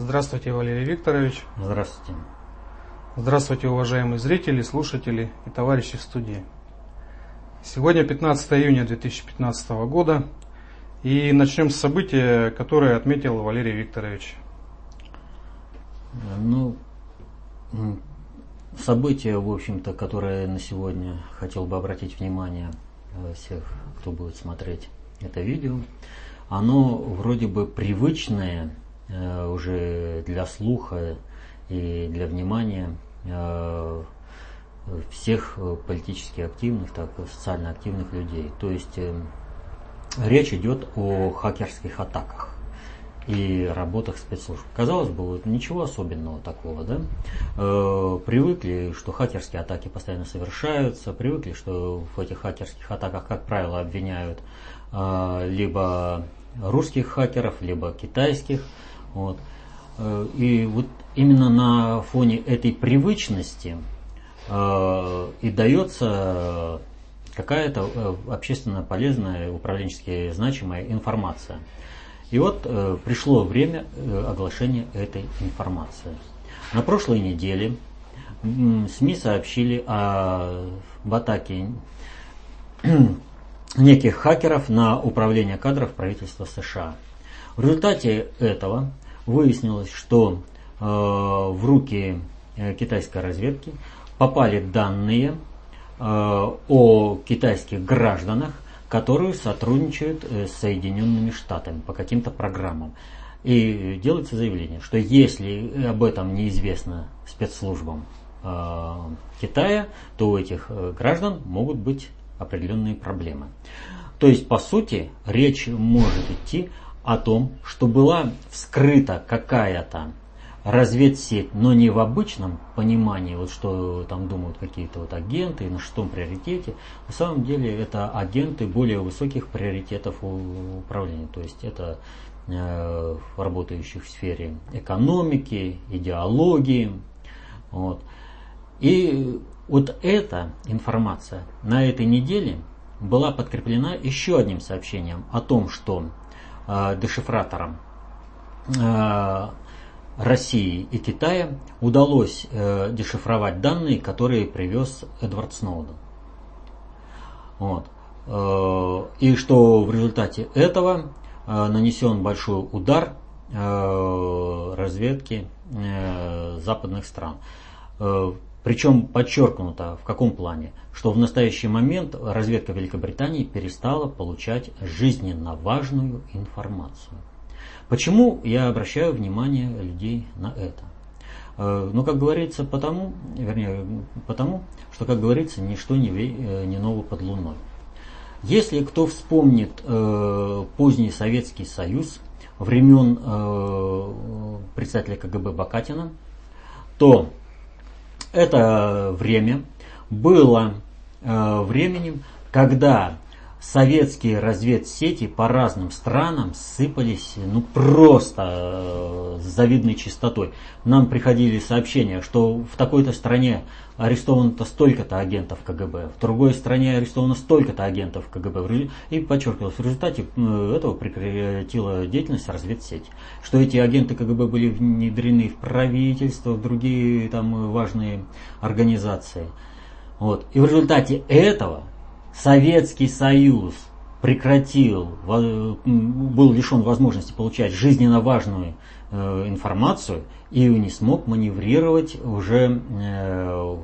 Здравствуйте, Валерий Викторович. Здравствуйте. Здравствуйте, уважаемые зрители, слушатели и товарищи в студии. Сегодня 15 июня 2015 года и начнем с события, которое отметил Валерий Викторович. Ну, событие, в общем-то, которое на сегодня хотел бы обратить внимание э, всех, кто будет смотреть это видео, оно вроде бы привычное э, уже для слуха и для внимания э, всех политически активных, так и социально активных людей. То есть речь идет о хакерских атаках и работах спецслужб. Казалось бы, вот ничего особенного такого, да? Э, привыкли, что хакерские атаки постоянно совершаются, привыкли, что в этих хакерских атаках, как правило, обвиняют э, либо русских хакеров, либо китайских. Вот. Э, и вот именно на фоне этой привычности э, и дается какая-то э, общественно полезная, управленчески значимая информация. И вот пришло время оглашения этой информации. На прошлой неделе СМИ сообщили о, атаке неких хакеров на управление кадров правительства США. В результате этого выяснилось, что э, в руки э, китайской разведки попали данные э, о китайских гражданах, которые сотрудничают э, с Соединенными Штатами по каким-то программам. И делается заявление, что если об этом неизвестно спецслужбам э, Китая, то у этих э, граждан могут быть определенные проблемы. То есть, по сути, речь может идти о том, что была вскрыта какая-то разведсеть, но не в обычном понимании, вот что там думают какие-то вот агенты на шестом приоритете. На самом деле это агенты более высоких приоритетов управления. То есть это э, работающих в сфере экономики, идеологии. Вот. И вот эта информация на этой неделе была подкреплена еще одним сообщением о том, что дешифраторам э, России и Китая удалось э, дешифровать данные, которые привез Эдвард Сноуден. Вот. Э, и что в результате этого э, нанесен большой удар э, разведки э, западных стран. Причем подчеркнуто в каком плане, что в настоящий момент разведка Великобритании перестала получать жизненно важную информацию. Почему я обращаю внимание людей на это? Э, ну, как говорится, потому, вернее, потому, что, как говорится, ничто не, э, не ново под луной. Если кто вспомнит э, поздний Советский Союз, времен э, председателя КГБ Бакатина, то это время было э, временем, когда советские разведсети по разным странам сыпались ну просто э, с завидной частотой. Нам приходили сообщения, что в такой-то стране арестовано-то столько-то агентов КГБ, в другой стране арестовано столько-то агентов КГБ. И подчеркивалось, в результате этого прекратила деятельность разведсеть. Что эти агенты КГБ были внедрены в правительство, в другие там важные организации. Вот. И в результате этого Советский Союз прекратил, был лишен возможности получать жизненно важную э, информацию и не смог маневрировать уже э,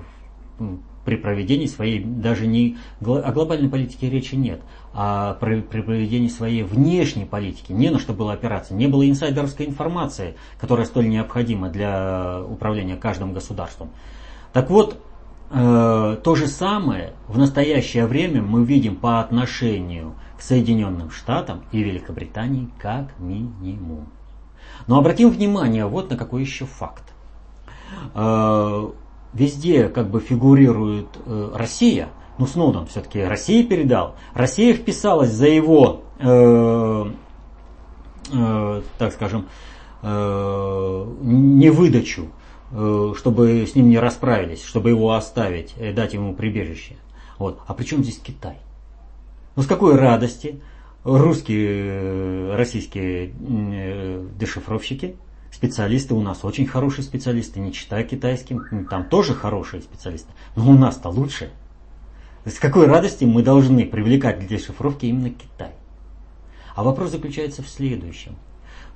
при проведении своей, даже не о глобальной политике речи нет, а при, при проведении своей внешней политики. Не на что было опираться. Не было инсайдерской информации, которая столь необходима для управления каждым государством. Так вот, то же самое в настоящее время мы видим по отношению к Соединенным Штатам и Великобритании как минимум. Но обратим внимание вот на какой еще факт. Э, везде как бы фигурирует э, Россия, ну Сноуден все-таки Россия передал. Россия вписалась за его, э, э, так скажем, э, невыдачу Э, чтобы с ним не расправились, чтобы его оставить, э, дать ему прибежище. Вот. А при чем здесь Китай? Ну с какой радости русские, э, российские дешифровщики специалисты у нас очень хорошие специалисты, не читая китайским, там тоже хорошие специалисты, но у нас-то лучше. С какой радости мы должны привлекать для дешифровки именно Китай? А вопрос заключается в следующем,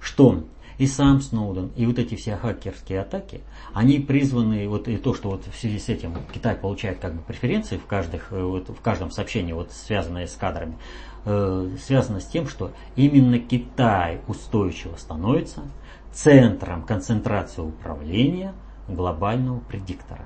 что и сам Сноуден, и вот эти все хакерские атаки, они призваны, вот и то, что вот в связи с этим Китай получает как бы преференции в, каждых, э, вот, в каждом сообщении, вот связанное с кадрами, э, связано с тем, что именно Китай устойчиво становится центром концентрации управления глобального предиктора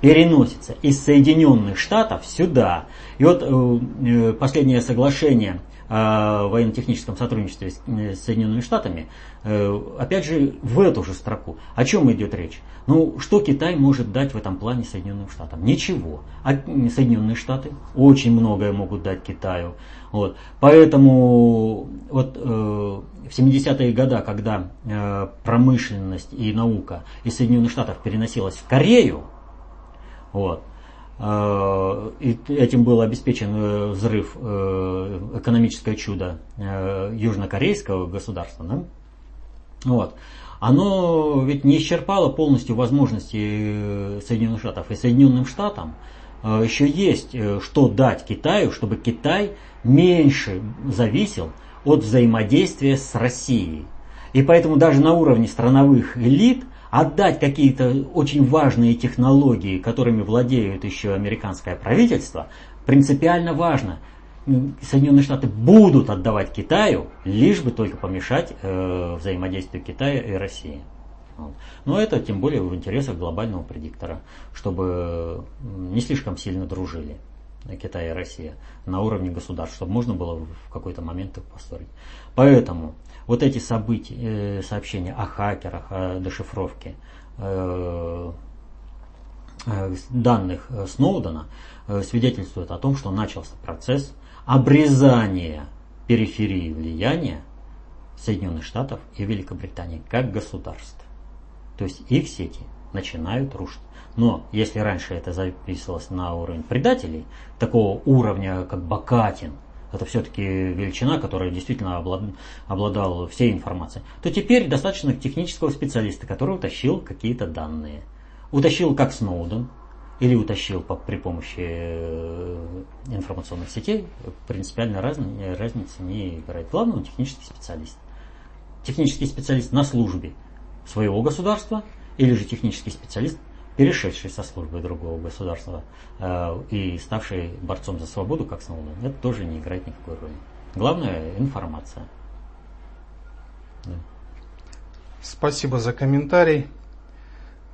переносится из Соединенных Штатов сюда. И вот э, э последнее соглашение о военно-техническом сотрудничестве с э, Соединенными Штатами, э, опять же, в эту же строку. О чем идет речь? Ну, что Китай может дать в этом плане Соединенным Штатам? Ничего. А Соединенные Штаты очень многое могут дать Китаю. Вот. Поэтому вот, э, в 70-е годы, когда э, промышленность и наука из Соединенных Штатов переносилась в Корею, вот. А, и этим был обеспечен э, взрыв, э, экономическое чудо э, южнокорейского государства. Да? Вот. Оно ведь не исчерпало полностью возможности Соединенных Штатов. И Соединенным Штатам еще есть что дать Китаю, чтобы Китай меньше зависел от взаимодействия с Россией. И поэтому даже на уровне страновых элит отдать какие-то очень важные технологии, которыми владеют еще американское правительство, принципиально важно. Соединенные Штаты будут отдавать Китаю, лишь бы только помешать э, взаимодействию Китая и России. Но это тем более в интересах глобального предиктора, чтобы не слишком сильно дружили Китай и Россия на уровне государств, чтобы можно было в какой-то момент их построить. Поэтому вот эти события, э, сообщения о хакерах, о дешифровке э, э, данных Сноудена свидетельствуют о том, что начался процесс обрезания периферии влияния Соединенных Штатов и Великобритании как государств. То есть их сети начинают рушить. Но если раньше это записывалось на уровень предателей, такого уровня, как Бакатин, это все-таки величина, которая действительно обладала всей информацией, то теперь достаточно технического специалиста, который утащил какие-то данные. Утащил как Сноуден, или утащил по, при помощи э, информационных сетей, принципиально раз, разницы не играет. Главное, он технический специалист. Технический специалист на службе своего государства, или же технический специалист перешедший со службы другого государства э, и ставший борцом за свободу, как Сноуден, это тоже не играет никакой роли. Главное – информация. Да. Спасибо за комментарий.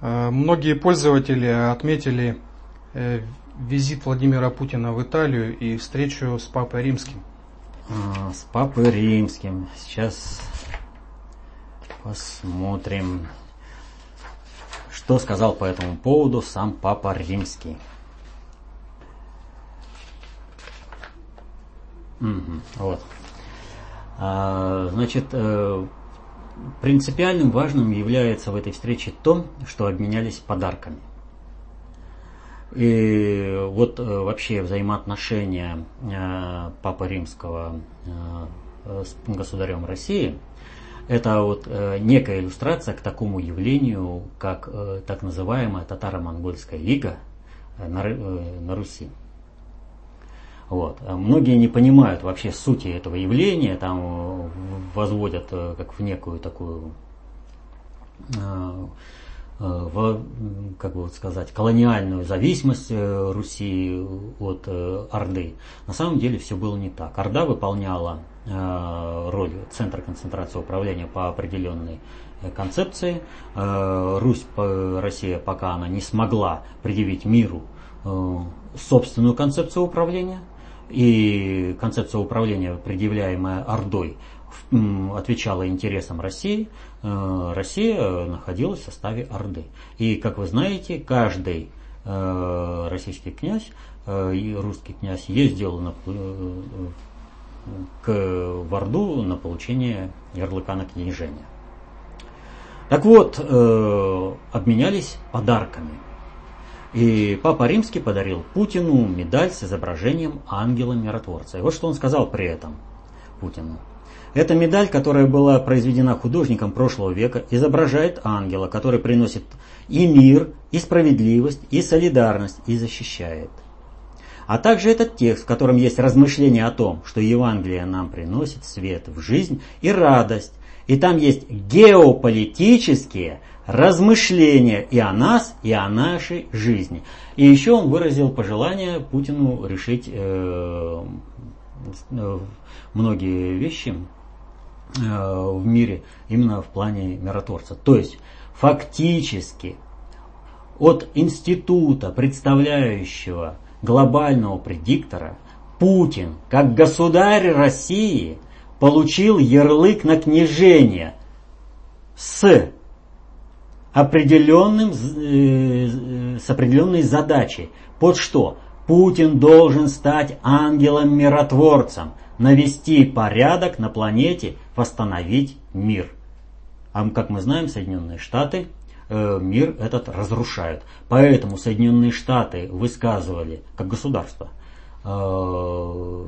Э, многие пользователи отметили э, визит Владимира Путина в Италию и встречу с Папой Римским. А, с Папой Римским. Сейчас посмотрим. Что сказал по этому поводу сам Папа Римский? Угу, вот. А, значит, э, принципиальным важным является в этой встрече то, что обменялись подарками. И вот э, вообще взаимоотношения э, Папы Римского с государем России – это вот э, некая иллюстрация к такому явлению, как э, так называемая татаро-монгольская лига э, на, э, на Руси. Вот. А многие не понимают вообще сути этого явления, там э, возводят э, как в некую такую э, в, как бы вот сказать, колониальную зависимость Руси от Орды. На самом деле все было не так. Орда выполняла Э, роль центра концентрации управления по определенной э, концепции. Э, Русь, Россия, пока она не смогла предъявить миру собственную концепцию управления, и концепция управления, предъявляемая Ордой, отвечала интересам России, Россия находилась в составе Орды. И, как вы знаете, каждый российский князь и русский князь ездил на, к Варду на получение ярлыка на княжение. Так вот, э, обменялись подарками. И Папа Римский подарил Путину медаль с изображением ангела-миротворца. И вот что он сказал при этом Путину. Эта медаль, которая была произведена художником прошлого века, изображает ангела, который приносит и мир, и справедливость, и солидарность, и защищает. А также этот текст, в котором есть размышление о том, что Евангелие нам приносит свет в жизнь и радость. И там есть геополитические размышления и о нас, и о нашей жизни. И еще он выразил пожелание Путину решить э, э многие вещи э, в мире именно в плане миротворца. То есть фактически от института, представляющего глобального предиктора, Путин, как государь России, получил ярлык на княжение с определенным, э, с определенной задачей. Под что? Путин должен стать ангелом-миротворцем, навести порядок на планете, восстановить мир. А как мы знаем, Соединенные Штаты Э, мир этот разрушают. Поэтому Соединенные Штаты высказывали, как государство, э,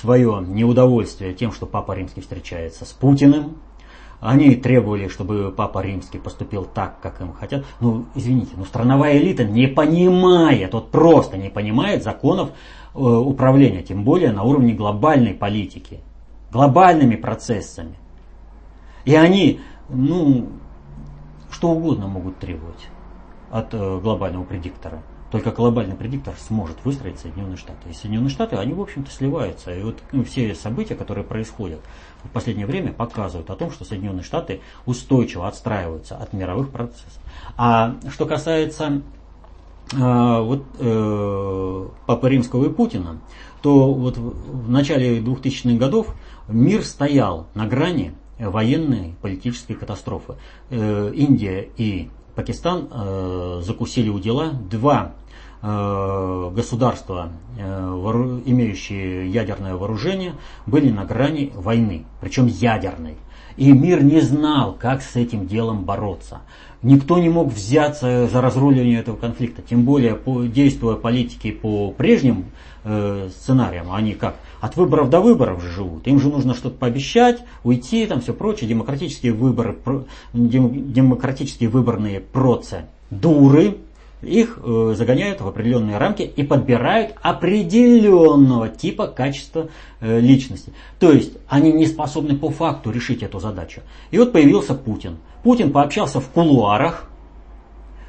свое неудовольствие тем, что Папа Римский встречается с Путиным. Они требовали, чтобы Папа Римский поступил так, как им хотят. Ну, извините, но страновая элита не понимает, вот просто не понимает законов э, управления, тем более на уровне глобальной политики, глобальными процессами. И они, ну, что угодно могут требовать от э, глобального предиктора. Только глобальный предиктор сможет выстроить Соединенные Штаты. И Соединенные Штаты, они, в общем-то, сливаются. И вот ну, все события, которые происходят в последнее время, показывают о том, что Соединенные Штаты устойчиво отстраиваются от мировых процессов. А что касается э, вот, э, Папы Римского и Путина, то вот в начале 2000-х годов мир стоял на грани военной политической катастрофы. Э, Индия и Пакистан э, закусили у дела два э, государства, имеющие ядерное вооружение, были на грани войны, причем ядерной. И мир не знал, как с этим делом бороться. Никто не мог взяться за разруливание этого конфликта, тем более действуя политики по прежним э, сценариям, они как от выборов до выборов живут. Им же нужно что-то пообещать, уйти, там все прочее. Демократические выборы, демократические выборные процедуры, их э, загоняют в определенные рамки и подбирают определенного типа качества э, личности. То есть они не способны по факту решить эту задачу. И вот появился Путин. Путин пообщался в кулуарах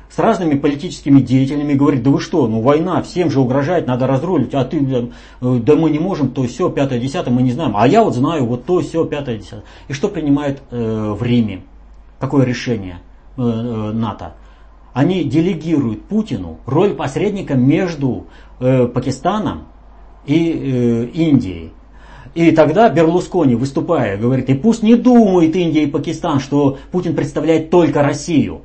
с разными политическими деятелями, говорит, да вы что, ну война, всем же угрожает, надо разрулить, а ты, э, да мы не можем, то все, пятое, десятое, мы не знаем, а я вот знаю, вот то, все, пятое, десятое. И что принимает э, в Риме? Какое решение э, э, НАТО? Они делегируют Путину роль посредника между э, Пакистаном и э, Индией. И тогда Берлускони, выступая, говорит, и пусть не думает Индия и Пакистан, что Путин представляет только Россию.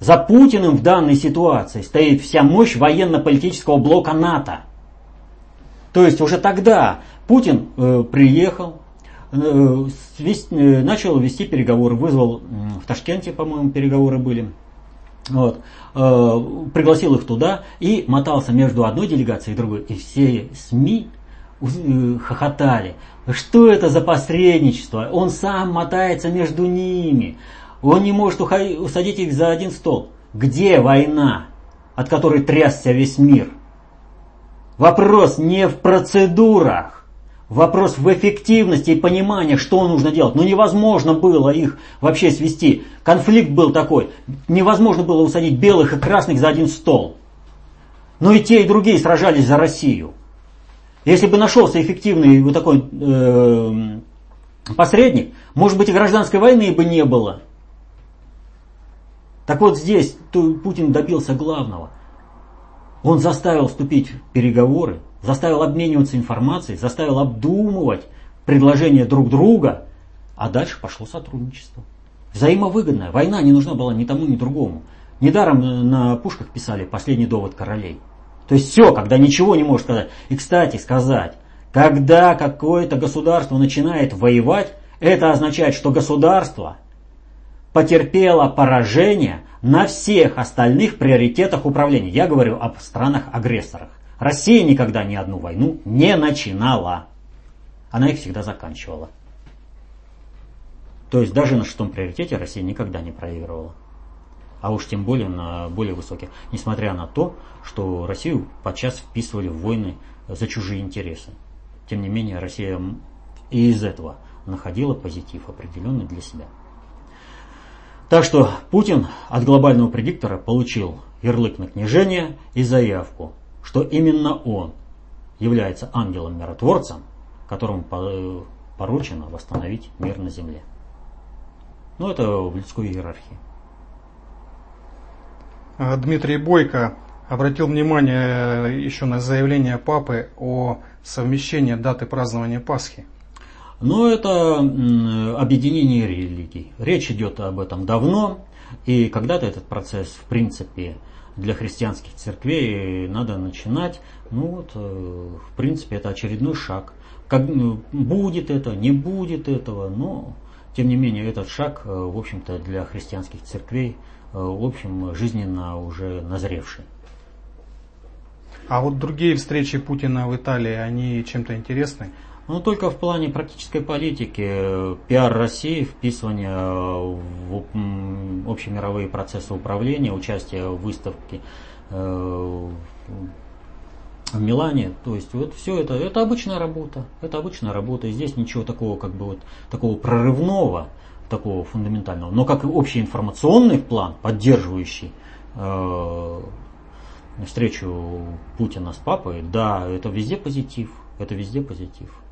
За Путиным в данной ситуации стоит вся мощь военно-политического блока НАТО. То есть уже тогда Путин э, приехал, э, свести, э, начал вести переговоры, вызвал э, в Ташкенте, по-моему, переговоры были. Вот, э, пригласил их туда и мотался между одной делегацией и другой. И все СМИ э, хохотали. Что это за посредничество? Он сам мотается между ними. Он не может усадить их за один стол. Где война, от которой трясся весь мир? Вопрос не в процедурах. Вопрос в эффективности и понимании, что нужно делать. Но невозможно было их вообще свести. Конфликт был такой. Невозможно было усадить белых и красных за один стол. Но и те, и другие сражались за Россию. Если бы нашелся эффективный вот такой э, посредник, может быть и гражданской войны бы не было. Так вот здесь Путин добился главного. Он заставил вступить в переговоры, заставил обмениваться информацией, заставил обдумывать предложения друг друга, а дальше пошло сотрудничество. Взаимовыгодная. Война не нужна была ни тому, ни другому. Недаром на пушках писали «последний довод королей». То есть все, когда ничего не может сказать. И, кстати, сказать, когда какое-то государство начинает воевать, это означает, что государство потерпела поражение на всех остальных приоритетах управления. Я говорю об странах-агрессорах. Россия никогда ни одну войну не начинала. она их всегда заканчивала. То есть даже на шестом приоритете Россия никогда не проигрывала. А уж тем более на более высоких. Несмотря на то, что Россию подчас вписывали в войны за чужие интересы. Тем не менее, Россия и из этого находила позитив определенный для себя. Так что Путин от глобального предиктора получил ярлык на княжение и заявку, что именно он является ангелом-миротворцем, которому поручено восстановить мир на земле. Ну, это в людской иерархии. А, Дмитрий Бойко обратил внимание э, еще на заявление папы о совмещении даты празднования Пасхи. Но это объединение религий. Речь идет об этом давно, и когда-то этот процесс, в принципе, для христианских церквей надо начинать. Ну вот, э, в принципе, это очередной шаг. Как, ну, будет это, не будет этого, но тем не менее этот шаг, э, в общем-то, для христианских церквей, э, в общем, жизненно уже назревший. А вот другие встречи Путина в Италии, они чем-то интересны? Ну, только в плане практической политики. Пиар России, вписывание в общемировые процессы управления, участие в выставке э, в Милане. То есть вот все это, это обычная работа. Это обычная работа. И здесь ничего такого, как бы вот, такого прорывного, такого фундаментального. Но как и общий информационный план, поддерживающий э, встречу Путина с папой, да, это везде позитив. Это везде позитив.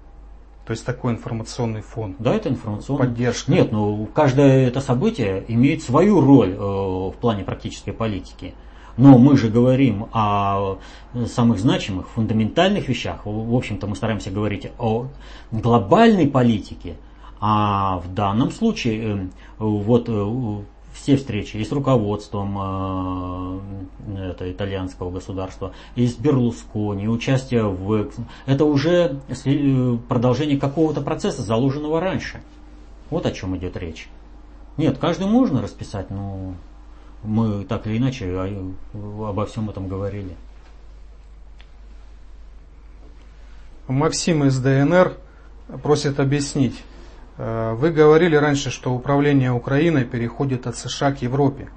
То есть такой информационный фон. Да, это информационный. Поддержка. Нет, ну каждое это событие имеет свою роль э, в плане практической политики. Но мы же говорим о самых значимых, фундаментальных вещах. В общем-то, мы стараемся говорить о глобальной политике. А в данном случае, э, вот э, все встречи и с руководством э, это, итальянского государства, и с Берлускони, участие в... Это уже э, продолжение какого-то процесса, заложенного раньше. Вот о чем идет речь. Нет, каждый можно расписать, но мы так или иначе обо всем этом говорили. Максим из ДНР просит объяснить, вы говорили раньше, что управление Украиной переходит от США к Европе.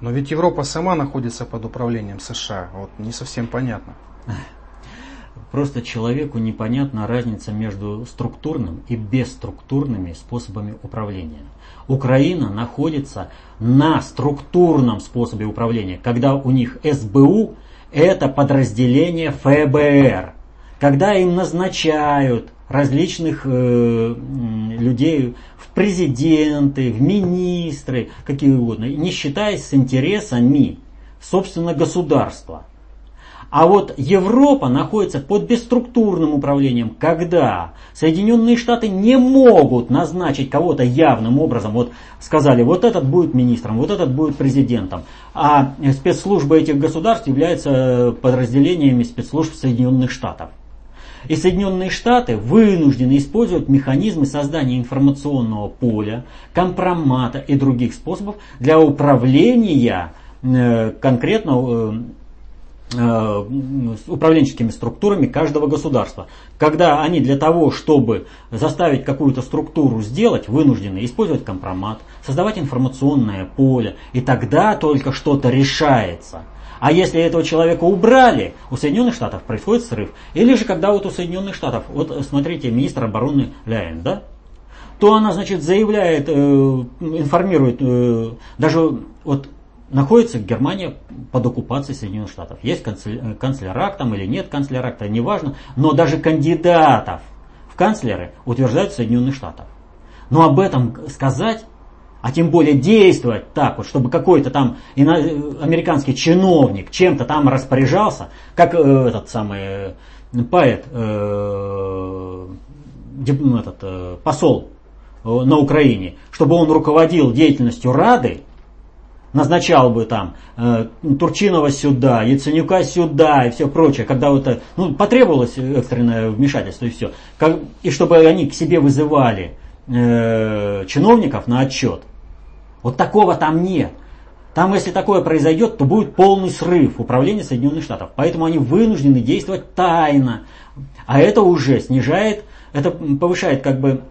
Но ведь Европа сама находится под управлением США. Вот не совсем понятно. Просто человеку непонятна разница между структурным и бесструктурными способами управления. Украина находится на структурном способе управления, когда у них СБУ это подразделение ФБР. Когда им назначают различных э, людей в президенты, в министры, какие угодно, не считаясь с интересами, собственно, государства. А вот Европа находится под бесструктурным управлением, когда Соединенные Штаты не могут назначить кого-то явным образом. Вот сказали, вот этот будет министром, вот этот будет президентом. А спецслужбы этих государств являются подразделениями спецслужб Соединенных Штатов. И Соединенные Штаты вынуждены использовать механизмы создания информационного поля, компромата и других способов для управления э, конкретно э, э, управленческими структурами каждого государства. Когда они для того, чтобы заставить какую-то структуру сделать, вынуждены использовать компромат, создавать информационное поле, и тогда только что-то решается – а если этого человека убрали, у Соединенных Штатов происходит срыв. Или же когда вот у Соединенных Штатов, вот смотрите, министр обороны Ляйн, да, то она, значит, заявляет, э, информирует, э, даже вот находится Германия под оккупацией Соединенных Штатов. Есть канцлер, канцлерак там или нет канцлеракта, неважно, но даже кандидатов в канцлеры утверждают Соединенных Штатов. Но об этом сказать а тем более действовать так вот, чтобы какой-то там американский чиновник чем-то там распоряжался, как э, этот самый э, поэт, э, ну, этот, посол на Украине, чтобы он руководил деятельностью Рады, назначал бы там Турчинова сюда, Яценюка сюда и все прочее, когда вот, ну, потребовалось экстренное вмешательство и все, и чтобы они к себе вызывали чиновников на отчет, вот такого там нет. Там, если такое произойдет, то будет полный срыв управления Соединенных Штатов. Поэтому они вынуждены действовать тайно. А это уже снижает это повышает как бы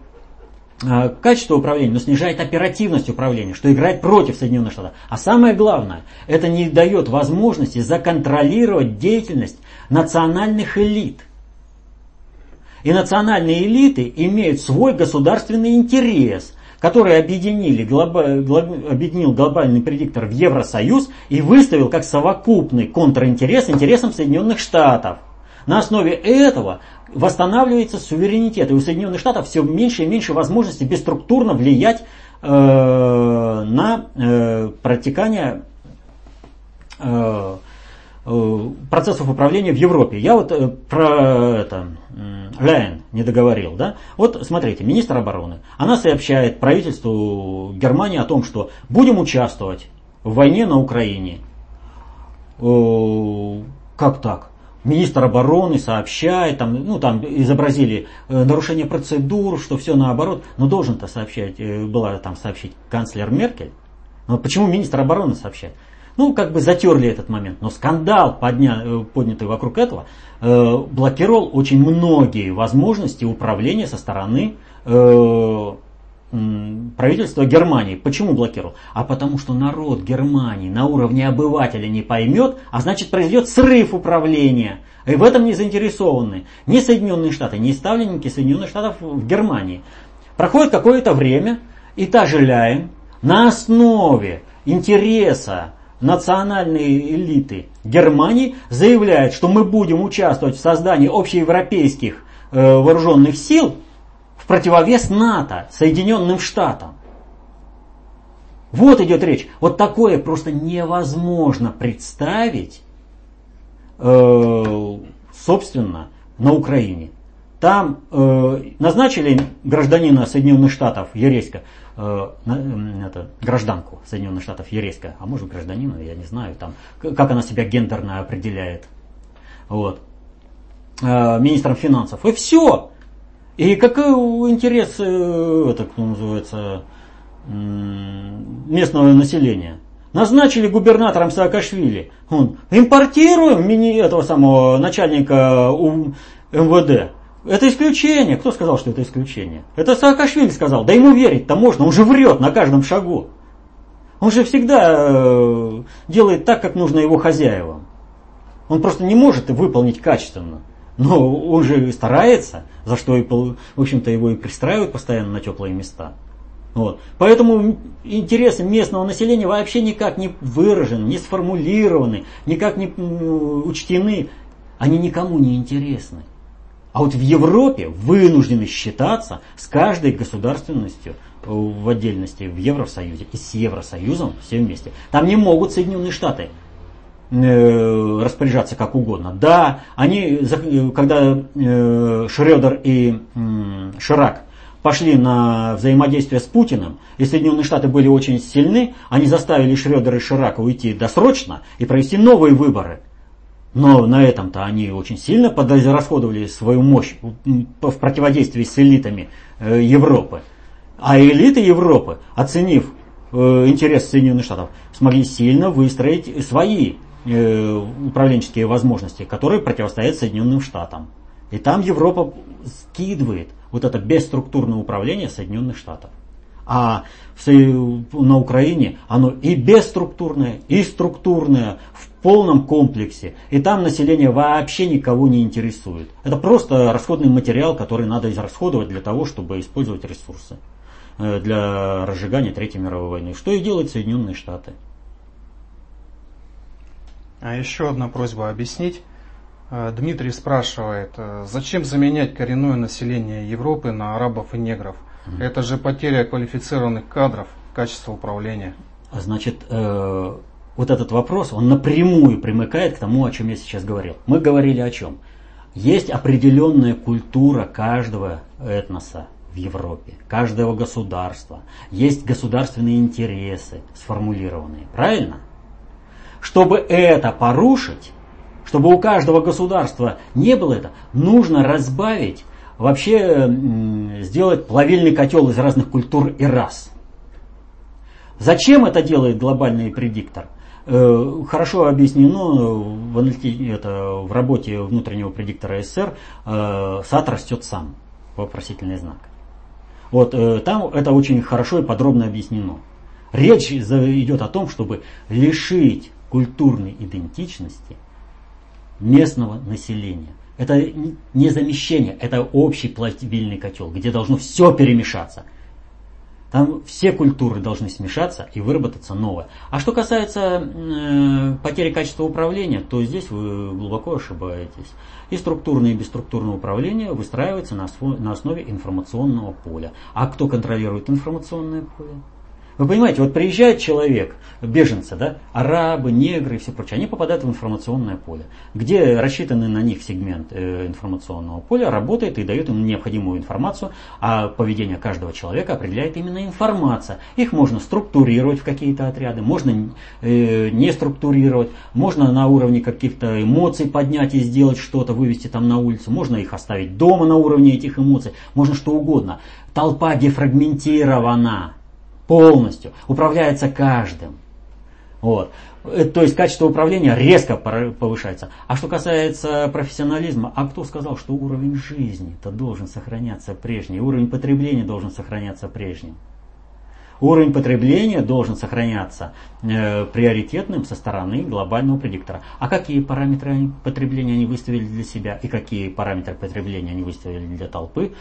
э, качество управления, но снижает оперативность управления, что играет против Соединенных Штатов. А самое главное, это не дает возможности законтролировать деятельность национальных элит. И национальные элиты имеют свой государственный интерес, который объединили, глоба, глоб, объединил глобальный предиктор в Евросоюз и выставил как совокупный контринтерес интересам Соединенных Штатов. На основе этого восстанавливается суверенитет. И у Соединенных Штатов все меньше и меньше возможностей бесструктурно влиять э, на э, протекание Э, процессов управления в Европе. Я вот э, про это Ляйн не договорил, да? Вот смотрите, министр обороны, она сообщает правительству Германии о том, что будем участвовать в войне на Украине. Э, как так? Министр обороны сообщает, там, ну там изобразили нарушение процедур, что все наоборот, но должен-то сообщать, была там сообщить канцлер Меркель. Но почему министр обороны сообщает? Ну, как бы затерли этот момент. Но скандал, подня, э, поднятый вокруг этого, э, блокировал очень многие возможности управления со стороны э, правительства Германии. Почему блокировал? А потому что народ Германии на уровне обывателя не поймет, а значит произойдет срыв управления. И в этом не заинтересованы ни Соединенные Штаты, ни ставленники Соединенных Штатов в Германии. Проходит какое-то время, и та же Ляйн на основе интереса национальные элиты Германии заявляют, что мы будем участвовать в создании общеевропейских э, вооруженных сил в противовес НАТО, Соединенным Штатам. Вот идет речь. Вот такое просто невозможно представить, э, собственно, на Украине. Там э, назначили гражданина Соединенных Штатов Ереська Э, это, гражданку Соединенных Штатов Ереська, а может гражданина, я не знаю, там, как она себя гендерно определяет. Вот. Э, министром финансов. И все. И какой интерес, э, это кто называется, местного населения? Назначили губернатором Саакашвили. Он, импортируем мини этого самого начальника МВД. Это исключение. Кто сказал, что это исключение? Это Саакашвили сказал. Да ему верить-то можно, он же врет на каждом шагу. Он же всегда э, делает так, как нужно его хозяевам. Он просто не может выполнить качественно. Но он же старается, за что, и, в общем-то, его и пристраивают постоянно на теплые места. Вот. Поэтому интересы местного населения вообще никак не выражены, не сформулированы, никак не учтены. Они никому не интересны. А вот в Европе вынуждены считаться с каждой государственностью в отдельности в Евросоюзе и с Евросоюзом все вместе. Там не могут Соединенные Штаты э, распоряжаться как угодно. Да, они, когда э, Шредер и Ширак пошли на взаимодействие с Путиным, и Соединенные Штаты были очень сильны, они заставили Шредера и Ширака уйти досрочно и провести новые выборы – но на этом-то они очень сильно подразходовали свою мощь в противодействии с элитами э, Европы. А элиты Европы, оценив э, интерес Соединенных Штатов, смогли сильно выстроить свои э, управленческие возможности, которые противостоят Соединенным Штатам. И там Европа скидывает вот это бесструктурное управление Соединенных Штатов. А на Украине оно и бесструктурное, и структурное, в полном комплексе. И там население вообще никого не интересует. Это просто расходный материал, который надо израсходовать для того, чтобы использовать ресурсы э, для разжигания Третьей мировой войны. Что и делают Соединенные Штаты. А еще одна просьба объяснить. Э, Дмитрий спрашивает, э, зачем заменять коренное население Европы на арабов и негров? Это же потеря квалифицированных кадров, качества управления. Значит, вот этот вопрос, он напрямую примыкает к тому, о чем я сейчас говорил. Мы говорили о чем? Есть определенная культура каждого этноса в Европе, каждого государства. Есть государственные интересы сформулированные. Правильно? Чтобы это порушить, чтобы у каждого государства не было это, нужно разбавить, вообще сделать плавильный котел из разных культур и рас. Зачем это делает глобальный предиктор? Э, хорошо объяснено в, это, в работе внутреннего предиктора СССР э, сад растет сам. вопросительный знак. Вот э, там это очень хорошо и подробно объяснено. Речь идет о том, чтобы лишить культурной идентичности местного населения. Это не замещение, это общий пластибильный котел, где должно все перемешаться. Там все культуры должны смешаться и выработаться новое. А что касается э, потери качества управления, то здесь вы глубоко ошибаетесь. И структурное и бесструктурное управление выстраивается на, на основе информационного поля. А кто контролирует информационное поле? Вы понимаете, вот приезжает человек, беженцы, да, арабы, негры и все прочее, они попадают в информационное поле, где рассчитанный на них сегмент э, информационного поля работает и дает им необходимую информацию, а поведение каждого человека определяет именно информация. Их можно структурировать в какие-то отряды, можно э, не структурировать, можно на уровне каких-то эмоций поднять и сделать что-то, вывести там на улицу, можно их оставить дома на уровне этих эмоций, можно что угодно. Толпа дефрагментирована полностью, управляется каждым. Вот. Э, то есть качество управления резко повышается. А что касается профессионализма, а кто сказал, что уровень жизни-то должен сохраняться прежний, уровень потребления должен сохраняться прежним? Уровень потребления должен сохраняться э, приоритетным со стороны глобального предиктора. А какие параметры потребления они выставили для себя и какие параметры потребления они выставили для толпы,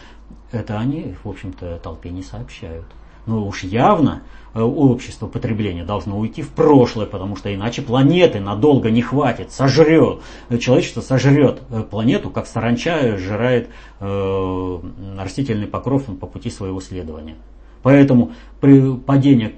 это они, в общем-то, толпе не сообщают. Но уж явно э, общество потребления должно уйти в прошлое, потому что иначе планеты надолго не хватит, сожрет. Человечество сожрет э, планету, как саранча сжирает э, растительный покров по пути своего следования. Поэтому при падении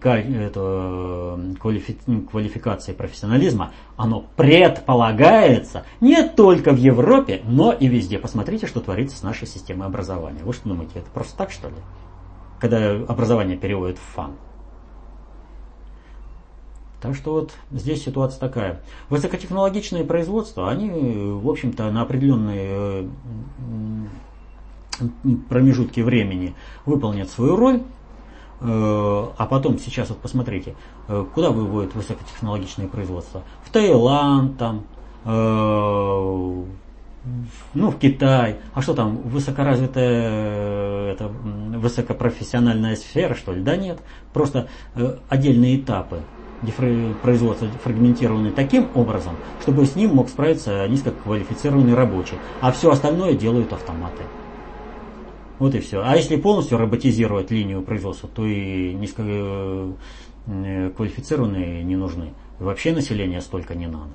квалификации профессионализма, оно предполагается не только в Европе, но и везде. Посмотрите, что творится с нашей системой образования. Вы что думаете, это просто так, что ли? Когда образование переводят в фан. Так что вот здесь ситуация такая. Высокотехнологичные производства, они, в общем-то, на определенные промежутки времени выполнят свою роль, э, а потом, сейчас вот посмотрите, э, куда выводят высокотехнологичные производства? В Таиланд, там, э, ну, в Китай. А что там, высокоразвитая, это, высокопрофессиональная сфера, что ли? Да нет. Просто э, отдельные этапы производства фрагментированы таким образом, чтобы с ним мог справиться низкоквалифицированный рабочий. А все остальное делают автоматы. Вот и все. А если полностью роботизировать линию производства, то и низкоквалифицированные не нужны. Вообще населения столько не надо.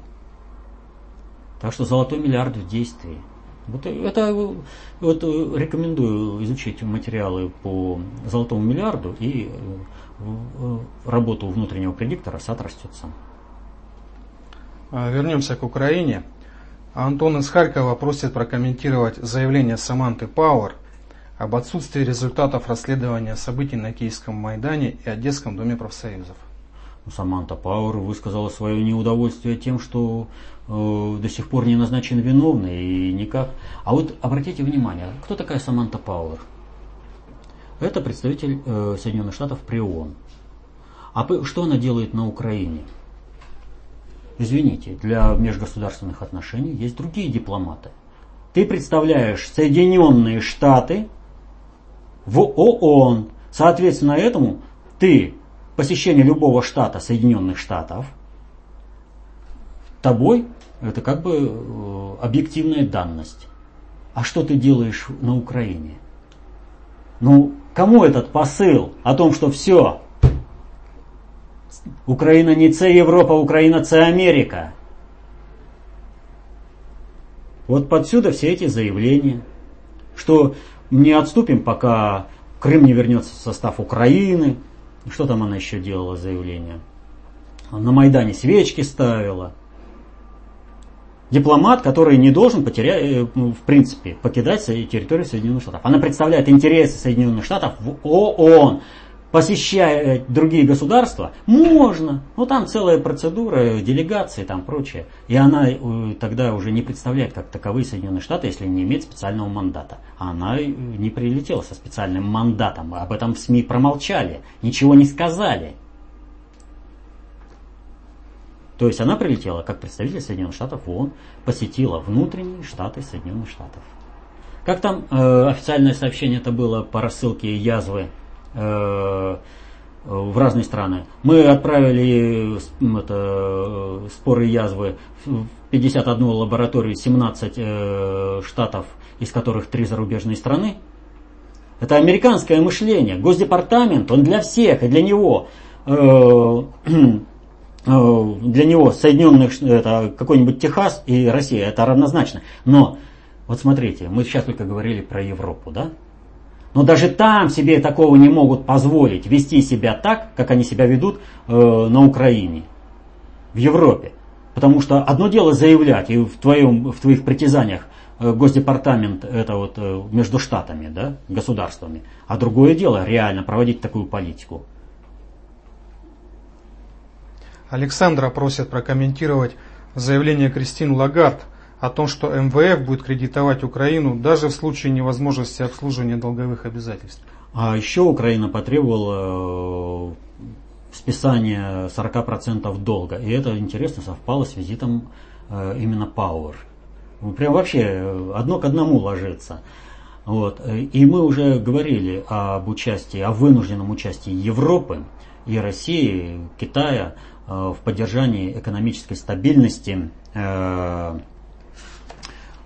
Так что золотой миллиард в действии. Вот это вот рекомендую изучить материалы по золотому миллиарду и э, работу внутреннего предиктора сад растет. А, вернемся к Украине. Антон из Харькова просит прокомментировать заявление Саманты Пауэр об отсутствии результатов расследования событий на Киевском Майдане и Одесском доме профсоюзов. Саманта Пауэр высказала свое неудовольствие тем, что э, до сих пор не назначен виновный и никак. А вот обратите внимание, кто такая Саманта Пауэр? Это представитель э, Соединенных Штатов при ООН. А что она делает на Украине? Извините, для межгосударственных отношений есть другие дипломаты. Ты представляешь Соединенные Штаты в ООН. Соответственно, этому ты посещение любого штата Соединенных Штатов тобой это как бы э, объективная данность. А что ты делаешь на Украине? Ну, кому этот посыл о том, что все, Украина не С Европа, Украина С Америка? Вот подсюда все эти заявления, что не отступим, пока Крым не вернется в состав Украины, что там она еще делала заявление? На Майдане свечки ставила. Дипломат, который не должен потерять, э, ну, в принципе, покидать территорию Соединенных Штатов. Она представляет интересы Соединенных Штатов в ООН. Посещая другие государства, можно. Но там целая процедура, делегации, там прочее. И она э, тогда уже не представляет как таковые Соединенные Штаты, если не имеет специального мандата. Она э, не прилетела со специальным мандатом. Об этом в СМИ промолчали, ничего не сказали. То есть она прилетела как представитель Соединенных Штатов в ООН, посетила внутренние штаты Соединенных Штатов. Как там э, официальное сообщение это было по рассылке язвы в разные страны. Мы отправили это, споры язвы в 51 лабораторию, 17 э, штатов, из которых 3 зарубежные страны. Это американское мышление. Госдепартамент, он для всех, и для него, э, э, для него Соединенных, это какой-нибудь Техас и Россия, это равнозначно. Но, вот смотрите, мы сейчас только говорили про Европу, да? Но даже там себе такого не могут позволить вести себя так, как они себя ведут э, на Украине, в Европе. Потому что одно дело заявлять, и в, твоем, в твоих притязаниях э, Госдепартамент это вот э, между штатами, да, государствами, а другое дело реально проводить такую политику. Александра просят прокомментировать заявление Кристин Лагард о том, что МВФ будет кредитовать Украину даже в случае невозможности обслуживания долговых обязательств. А еще Украина потребовала э, списания 40% долга. И это интересно совпало с визитом э, именно Пауэр. Ну, прям вообще э, одно к одному ложится. Вот. И мы уже говорили об участии, о вынужденном участии Европы и России, Китая в поддержании экономической стабильности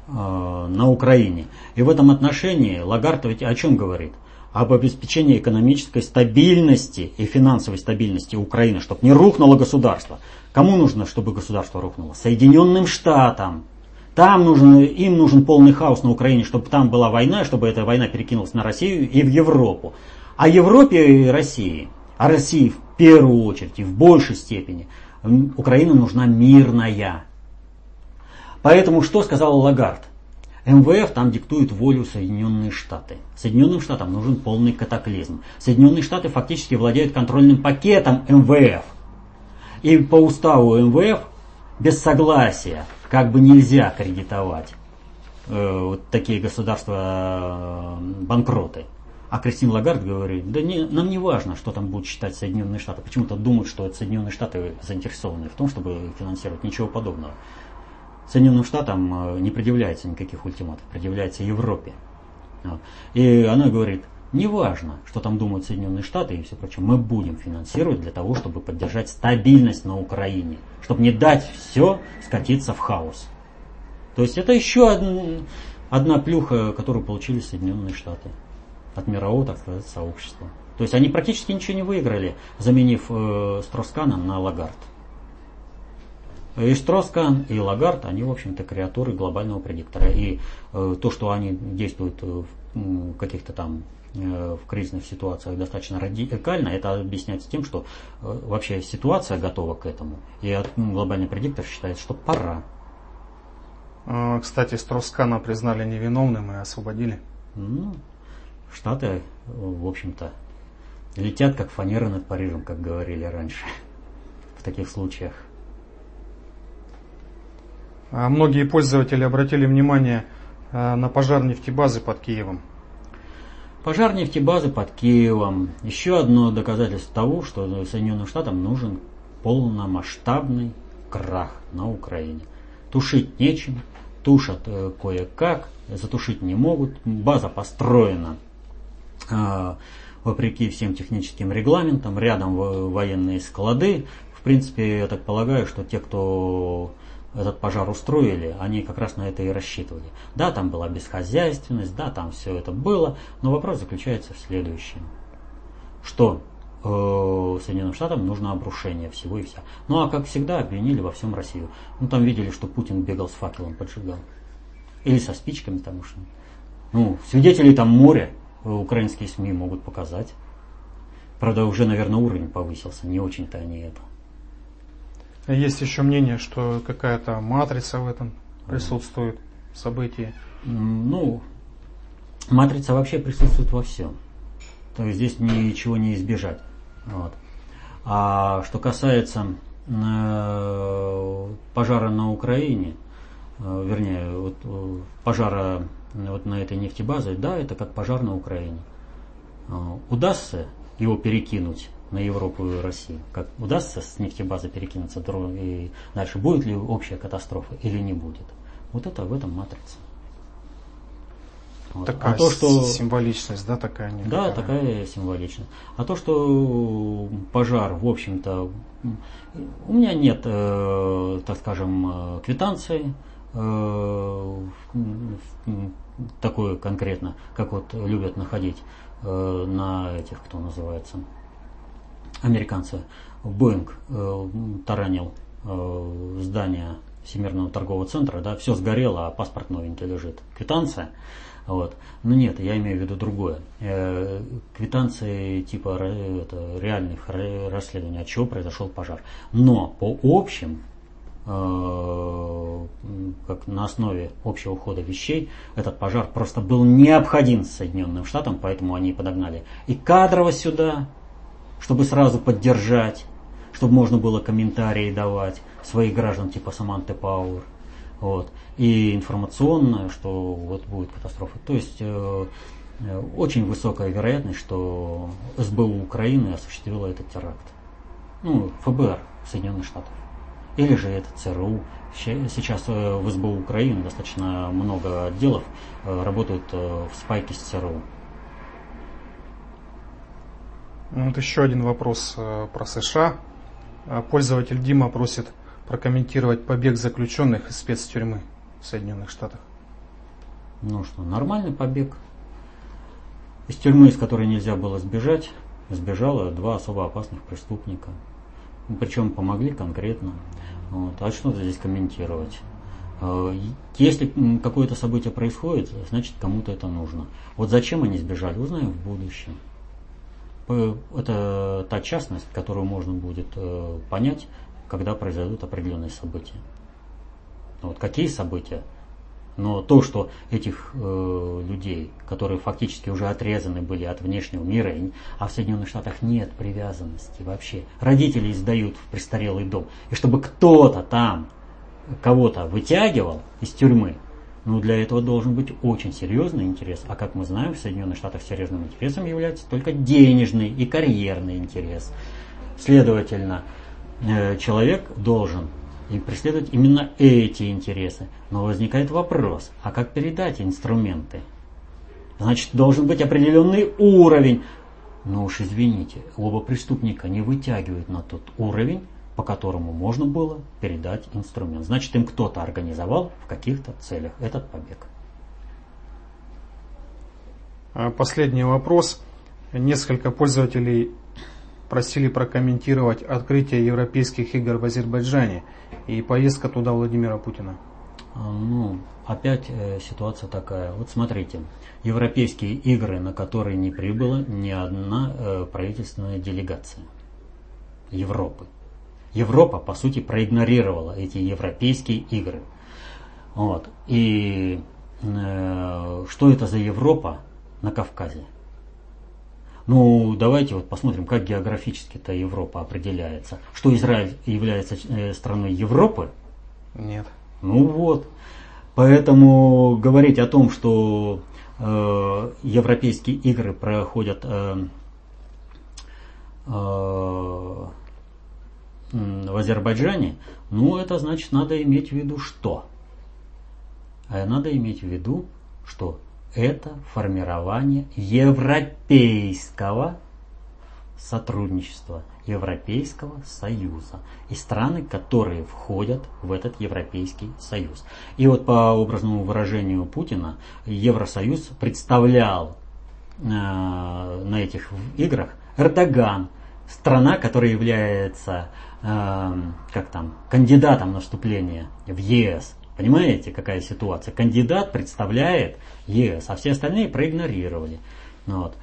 на Украине. И в этом отношении Лагард ведь о чем говорит? Об обеспечении экономической стабильности и финансовой стабильности Украины, чтобы не рухнуло государство. Кому нужно, чтобы государство рухнуло? Соединенным Штатам. Там нужен, им нужен полный хаос на Украине, чтобы там была война, чтобы эта война перекинулась на Россию и в Европу. А Европе и России, а России в первую очередь и в большей степени, Украина нужна мирная. Поэтому что сказал Лагард? МВФ там диктует волю Соединенные Штаты. Соединенным Штатам нужен полный катаклизм. Соединенные Штаты фактически владеют контрольным пакетом МВФ. И по уставу МВФ без согласия как бы нельзя кредитовать э, вот такие государства э, банкроты. А Кристин Лагард говорит, да не, нам не важно, что там будут считать Соединенные Штаты. Почему-то думают, что это Соединенные Штаты заинтересованы в том, чтобы финансировать. Ничего подобного. Соединенным Штатам э, не предъявляется никаких ультиматов, предъявляется Европе. И она говорит, неважно, что там думают Соединенные Штаты и все прочее, мы будем финансировать для того, чтобы поддержать стабильность на Украине, чтобы не дать все скатиться в хаос. То есть это еще одна, одна плюха, которую получили Соединенные Штаты от мирового, так сказать, сообщества. То есть они практически ничего не выиграли, заменив э, Строскана на Лагард. И Штроскан, и Лагард, они, в общем-то, креатуры глобального предиктора. И э, то, что они действуют в э, каких-то там э, в кризисных ситуациях достаточно радикально, это объясняется тем, что э, вообще ситуация готова к этому. И ну, глобальный предиктор считает, что пора. А, кстати, Строскана признали невиновным и освободили. Ну, Штаты, в общем-то, летят как фанера над Парижем, как говорили раньше в таких случаях. А многие пользователи обратили внимание э, на пожар нефтебазы под Киевом. Пожар нефтебазы под Киевом. Еще одно доказательство того, что Соединенным Штатам нужен полномасштабный крах на Украине. Тушить нечем, тушат э, кое-как, затушить не могут. База построена э, вопреки всем техническим регламентам, рядом военные склады. В принципе, я так полагаю, что те, кто этот пожар устроили, они как раз на это и рассчитывали. Да, там была бесхозяйственность, да, там все это было, но вопрос заключается в следующем. Что э, Соединенным Штатам нужно обрушение всего и вся. Ну а как всегда обвинили во всем Россию. Ну там видели, что Путин бегал с факелом, поджигал. Или со спичками там что. Ну, свидетелей там море, э, украинские СМИ могут показать. Правда, уже, наверное, уровень повысился, не очень-то они это. Есть еще мнение, что какая-то матрица в этом присутствует в событии. Ну, матрица вообще присутствует во всем. То есть здесь ничего не избежать. Вот. А что касается э, пожара на Украине, э, вернее, вот, э, пожара вот на этой нефтебазе, да, это как пожар на Украине. Удастся его перекинуть на Европу и Россию? Как удастся с нефтебазы перекинуться и дальше? Будет ли общая катастрофа или не будет? Вот это в этом матрица. Вот. Такая а то, что... символичность, да, такая некая. Да, такая символичность. А то, что пожар, в общем-то, у меня нет, э, так скажем, э, квитанции э, такой конкретно, как вот любят находить э, на этих, кто называется, американцы. Боинг э, таранил э, здание Всемирного торгового центра, да, все сгорело, а паспорт новенький лежит. Квитанция. Вот. Но нет, я имею в виду другое. Э, квитанции типа это, реальных расследований, от чего произошел пожар. Но по общим, как на основе общего хода вещей, этот пожар просто был необходим Соединенным Штатам, поэтому они подогнали и кадрово сюда, чтобы сразу поддержать, чтобы можно было комментарии давать своих граждан типа Саманты Пауэр. Вот. И информационно, что вот будет катастрофа. То есть э, э очень высокая вероятность, что СБУ Украины осуществила этот теракт. Ну, ФБР Соединенных Штатов. Или же это ЦРУ. Сейчас э, в СБУ Украины достаточно много отделов э, работают в спайке с ЦРУ. Вот еще один вопрос про США. Пользователь Дима просит прокомментировать побег заключенных из спецтюрьмы в Соединенных Штатах? Ну что, нормальный побег. Из тюрьмы, из которой нельзя было сбежать, сбежало два особо опасных преступника. Причем помогли конкретно. Вот. А что здесь комментировать? А, если какое-то событие происходит, значит кому-то это нужно. Вот зачем они сбежали, узнаем в будущем. Это та частность, которую можно будет э, понять когда произойдут определенные события. Вот какие события? Но то, что этих э, людей, которые фактически уже отрезаны были от внешнего мира, а в Соединенных Штатах нет привязанности вообще. Родители издают в престарелый дом. И чтобы кто-то там кого-то вытягивал из тюрьмы, ну для этого должен быть очень серьезный интерес. А как мы знаем, в Соединенных Штатах серьезным интересом является только денежный и карьерный интерес. Следовательно, Э, человек должен и преследовать именно эти интересы. Но возникает вопрос, а как передать инструменты? Значит, должен быть определенный уровень. Но уж извините, оба преступника не вытягивают на тот уровень, по которому можно было передать инструмент. Значит, им кто-то организовал в каких-то целях этот побег. А последний вопрос. Несколько пользователей просили прокомментировать открытие европейских игр в Азербайджане и поездка туда Владимира Путина. А, ну, опять э, ситуация такая. Вот смотрите, европейские игры, на которые не прибыла ни одна э, правительственная делегация Европы. Европа, по сути, проигнорировала эти европейские игры. Вот. И э, что это за Европа на Кавказе? Ну, давайте вот посмотрим, как географически-то Европа определяется. Что Израиль является э, страной Европы? Нет. Ну вот. Поэтому говорить о том, что э, европейские игры проходят э, э, в Азербайджане, ну это значит надо иметь в виду что? А надо иметь в виду, что это формирование европейского сотрудничества, Европейского Союза и страны, которые входят в этот Европейский Союз. И вот по образному выражению Путина, Евросоюз представлял э, на этих играх Эрдоган, страна, которая является э, как там, кандидатом на вступление в ЕС. Понимаете, какая ситуация? Кандидат представляет ЕС, а все остальные проигнорировали. Ну вот.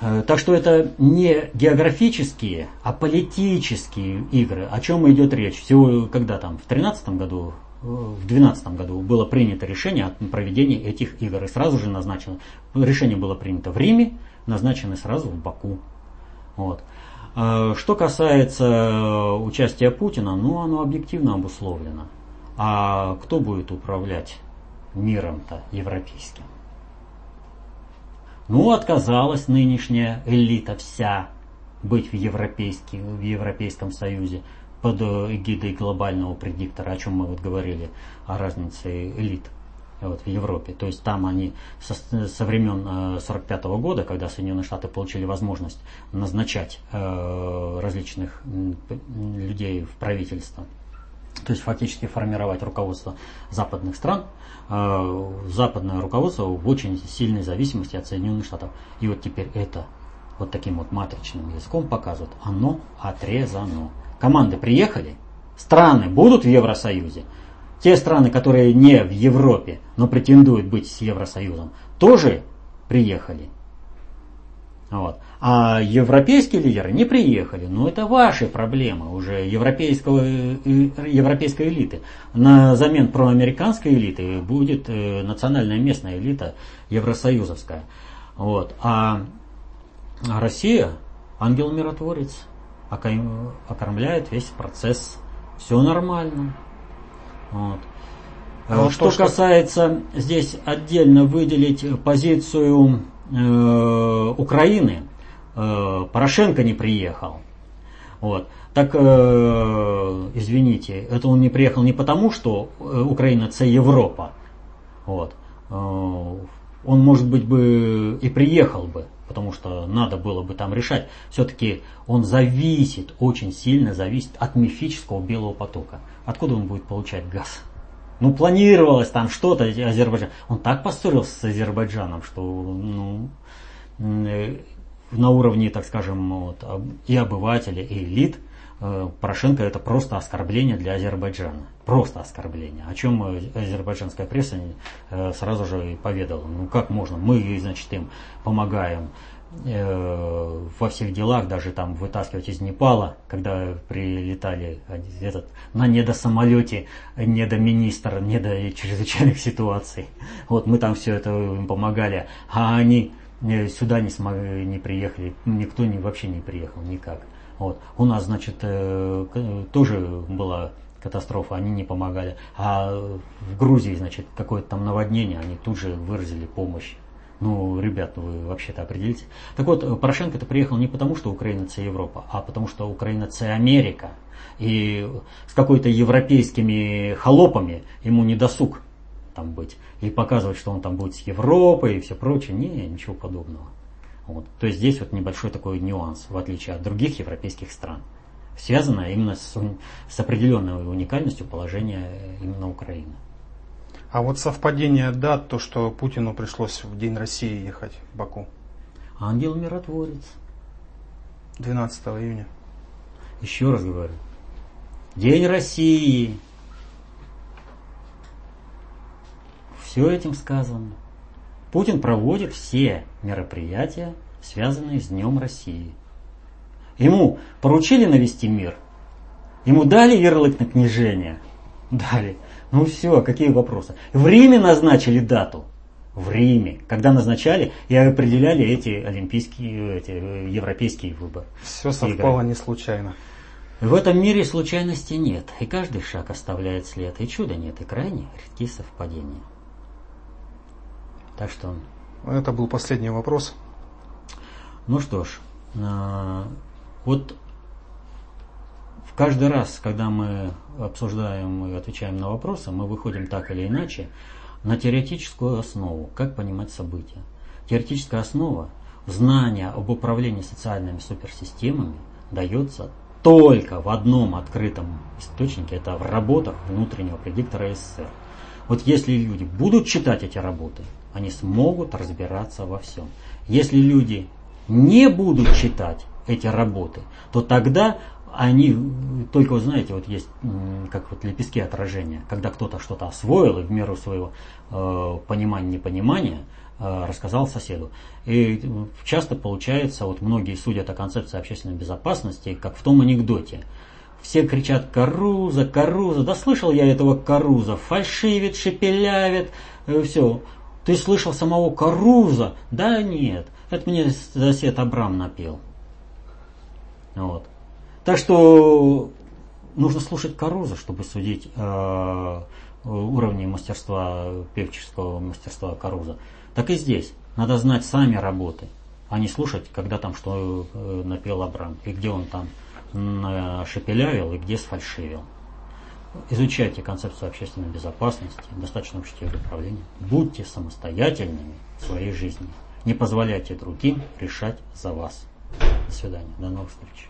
Э, так что это не географические, а политические игры. О чем идет речь? Всего когда там, в 2013 году, э, в 2012 году было принято решение о проведении этих игр. И сразу же назначено, решение было принято в Риме, назначено сразу в Баку. Вот. Э, что касается участия Путина, ну оно объективно обусловлено. А кто будет управлять миром-то европейским? Ну, отказалась нынешняя элита вся быть в, в Европейском Союзе под эгидой глобального предиктора, о чем мы вот говорили, о разнице элит. Вот, в Европе. То есть там они со, со времен 1945 -го года, когда Соединенные Штаты получили возможность назначать э, различных людей в правительство, то есть фактически формировать руководство западных стран, э, западное руководство в очень сильной зависимости от Соединенных Штатов. И вот теперь это вот таким вот матричным языком показывают, оно отрезано. Команды приехали, страны будут в Евросоюзе, те страны, которые не в Европе, но претендуют быть с Евросоюзом, тоже приехали. Вот. А европейские лидеры не приехали. Ну, это ваши проблемы уже европейского, э, европейской элиты. На замен проамериканской элиты будет э, национальная местная элита евросоюзовская. Вот. А Россия, ангел-миротворец, окормляет весь процесс. Все нормально. Вот. А что, что касается здесь отдельно выделить позицию э, Украины, э, Порошенко не приехал. Вот. Так, э, извините, это он не приехал не потому, что э, Украина это Европа. Вот. Э, он, может быть, бы и приехал бы, потому что надо было бы там решать. Все-таки он зависит, очень сильно зависит от мифического белого потока. Откуда он будет получать газ? Ну, планировалось там что-то, Азербайджан. Он так поссорился с Азербайджаном, что ну, э, на уровне, так скажем, вот, и обывателя, и элит, Порошенко это просто оскорбление для Азербайджана. Просто оскорбление. О чем азербайджанская пресса э, сразу же поведала. Ну как можно? Мы, значит, им помогаем Э, во всех делах, даже там вытаскивать из Непала, когда прилетали этот, на недосамолете недоминистр, недо чрезвычайных ситуаций. Вот мы там все это им помогали, а они э, сюда не смогли, не приехали, никто не, вообще не приехал никак. Вот. У нас, значит, э, тоже была катастрофа, они не помогали. А в Грузии, значит, какое-то там наводнение, они тут же выразили помощь. Ну, ребят, вы вообще-то определите. Так вот, Порошенко-то приехал не потому, что Украина это Европа, а потому что Украина это Америка. И с какой-то европейскими холопами ему не досуг там быть. И показывать, что он там будет с Европой и все прочее. Не, ничего подобного. Вот. То есть здесь вот небольшой такой нюанс, в отличие от других европейских стран. Связано именно с, с определенной уникальностью положения именно Украины. А вот совпадение дат, то, что Путину пришлось в День России ехать в Баку. Ангел-миротворец. 12 июня. Еще раз говорю. День России. Все этим сказано. Путин проводит все мероприятия, связанные с Днем России. Ему поручили навести мир. Ему дали ярлык на княжение. Дали. Ну все, какие вопросы? В Риме назначили дату. В Риме, когда назначали и определяли эти олимпийские, эти европейские выборы. Все совпало не случайно. В этом мире случайности нет, и каждый шаг оставляет след, и чуда нет, и крайне редкие совпадения. Так что... Это был последний вопрос. Ну что ж, а, вот Каждый раз, когда мы обсуждаем и отвечаем на вопросы, мы выходим так или иначе на теоретическую основу, как понимать события. Теоретическая основа знания об управлении социальными суперсистемами дается только в одном открытом источнике, это в работах внутреннего предиктора СССР. Вот если люди будут читать эти работы, они смогут разбираться во всем. Если люди не будут читать эти работы, то тогда они только, вот знаете, вот есть как вот лепестки отражения, когда кто-то что-то освоил и в меру своего э, понимания-непонимания э, рассказал соседу. И часто получается, вот многие судят о концепции общественной безопасности, как в том анекдоте. Все кричат «Каруза, Каруза!» Да слышал я этого Каруза, фальшивит, шепелявит, э, все. Ты слышал самого Каруза? Да нет, это мне сосед Абрам напел. Вот. Так что нужно слушать Каруза, чтобы судить э, уровни мастерства, певческого мастерства Каруза. Так и здесь. Надо знать сами работы, а не слушать, когда там что э, напел Абрам, и где он там шепелявил, и где сфальшивил. изучайте концепцию общественной безопасности, достаточно ее управления, будьте самостоятельными в своей жизни. Не позволяйте другим решать за вас. До свидания. До новых встреч.